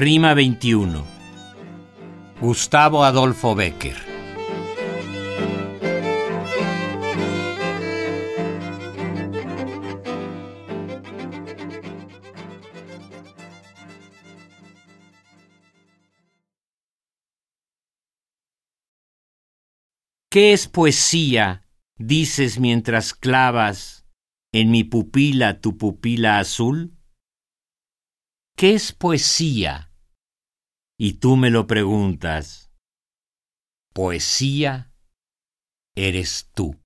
Rima 21. Gustavo Adolfo Becker. ¿Qué es poesía? dices mientras clavas en mi pupila tu pupila azul. ¿Qué es poesía? Y tú me lo preguntas. Poesía eres tú.